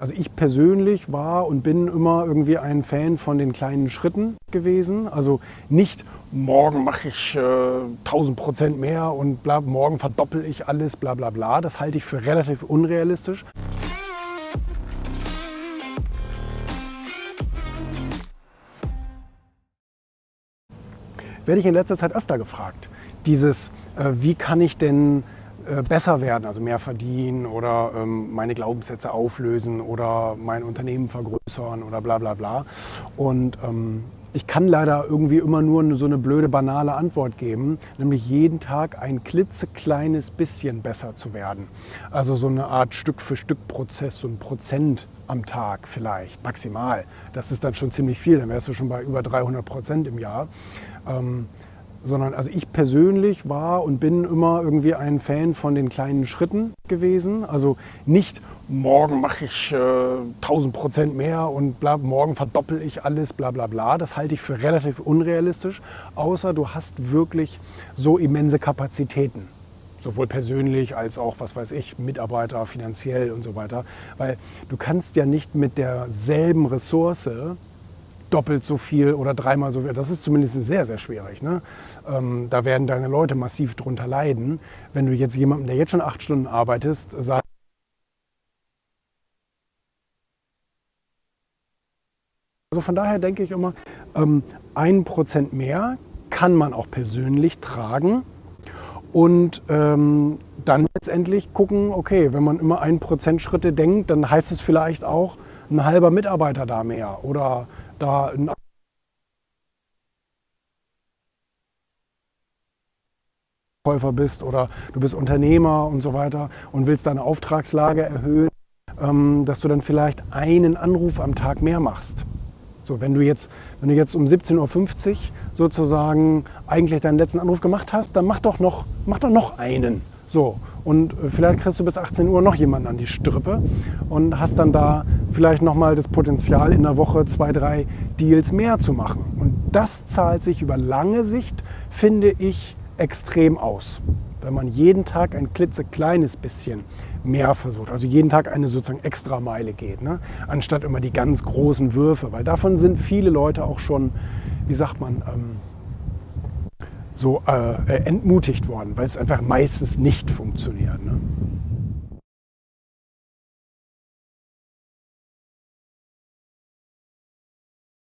Also ich persönlich war und bin immer irgendwie ein Fan von den kleinen Schritten gewesen. Also nicht morgen mache ich äh, 1000 Prozent mehr und bla, morgen verdoppel ich alles, bla bla bla. Das halte ich für relativ unrealistisch. Werde ich in letzter Zeit öfter gefragt. Dieses, äh, wie kann ich denn besser werden, also mehr verdienen oder ähm, meine Glaubenssätze auflösen oder mein Unternehmen vergrößern oder bla bla bla. Und ähm, ich kann leider irgendwie immer nur so eine blöde, banale Antwort geben, nämlich jeden Tag ein klitzekleines bisschen besser zu werden. Also so eine Art Stück-für-Stück-Prozess, so ein Prozent am Tag vielleicht, maximal. Das ist dann schon ziemlich viel, dann wärst du schon bei über 300 Prozent im Jahr. Ähm, sondern also ich persönlich war und bin immer irgendwie ein Fan von den kleinen Schritten gewesen. Also nicht morgen mache ich äh, 1000 Prozent mehr und bla, morgen verdoppel ich alles, bla bla bla. Das halte ich für relativ unrealistisch, außer du hast wirklich so immense Kapazitäten. Sowohl persönlich als auch, was weiß ich, Mitarbeiter, finanziell und so weiter. Weil du kannst ja nicht mit derselben Ressource doppelt so viel oder dreimal so viel. Das ist zumindest sehr, sehr schwierig. Ne? Ähm, da werden deine Leute massiv drunter leiden. Wenn du jetzt jemandem, der jetzt schon acht Stunden arbeitest, sagst, Also von daher denke ich immer, ähm, ein Prozent mehr kann man auch persönlich tragen und ähm, dann letztendlich gucken, okay, wenn man immer ein Prozent Schritte denkt, dann heißt es vielleicht auch ein halber Mitarbeiter da mehr oder da ein Käufer bist oder du bist Unternehmer und so weiter und willst deine Auftragslage erhöhen, ähm, dass du dann vielleicht einen Anruf am Tag mehr machst. So, wenn du jetzt, wenn du jetzt um 17.50 Uhr sozusagen eigentlich deinen letzten Anruf gemacht hast, dann mach doch noch, mach doch noch einen. So, und äh, vielleicht kriegst du bis 18 Uhr noch jemanden an die Strippe und hast dann da vielleicht nochmal das Potenzial, in der Woche zwei, drei Deals mehr zu machen. Und das zahlt sich über lange Sicht, finde ich, extrem aus. Wenn man jeden Tag ein klitzekleines bisschen mehr versucht, also jeden Tag eine sozusagen extra Meile geht, ne? anstatt immer die ganz großen Würfe, weil davon sind viele Leute auch schon, wie sagt man, ähm, so äh, entmutigt worden, weil es einfach meistens nicht funktioniert. Ne?